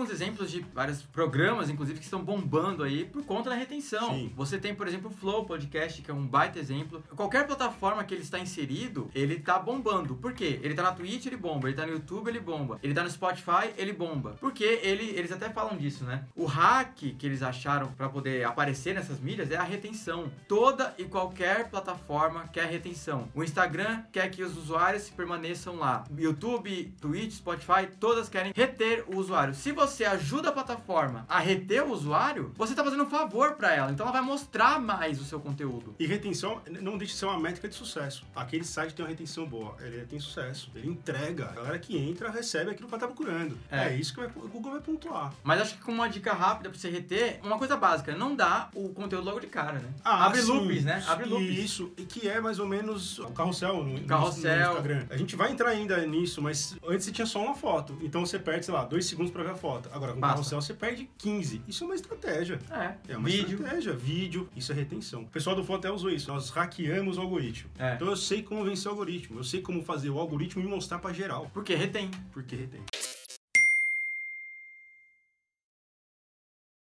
alguns exemplos de vários programas, inclusive, que estão bombando aí por conta da retenção. Sim. Você tem, por exemplo, o Flow Podcast, que é um baita exemplo. Qualquer plataforma que ele está inserido, ele tá bombando. Por quê? Ele tá na Twitch, ele bomba. Ele tá no YouTube, ele bomba. Ele tá no Spotify, ele bomba. Porque ele, eles até falam disso, né? O hack que eles acharam pra poder aparecer nessas mídias é a retenção. Toda e qualquer plataforma quer retenção. O Instagram quer que os usuários permaneçam lá. YouTube, Twitch, Spotify, todas querem reter o usuário. Se você ajuda a plataforma a reter o usuário, você tá fazendo um favor pra ela. Então ela vai mostrar mais o seu conteúdo. E retenção não deixa de ser uma métrica de sucesso. Aquele site tem uma retenção boa, ele tem sucesso, ele entrega. A galera que entra recebe aquilo que ela tá procurando. É. É, isso que o Google vai pontuar. Mas acho que com uma dica rápida pra você reter, uma coisa básica, não dá o conteúdo logo de cara, né? Ah, Abre sim. loops, né? Abre loops. Isso, e que é mais ou menos o carrossel no, Carrossel. no Instagram. A gente vai entrar ainda nisso, mas antes você tinha só uma foto. Então você perde, sei lá, dois segundos pra ver a foto. Agora com carrossel você perde 15. Isso é uma estratégia. É, É uma vídeo. estratégia. Vídeo, isso é retenção. O pessoal do Flow até usou isso. Nós hackeamos o algoritmo. É. Então eu sei como vencer o algoritmo. Eu sei como fazer o algoritmo me mostrar pra geral. Porque retém. Porque retém.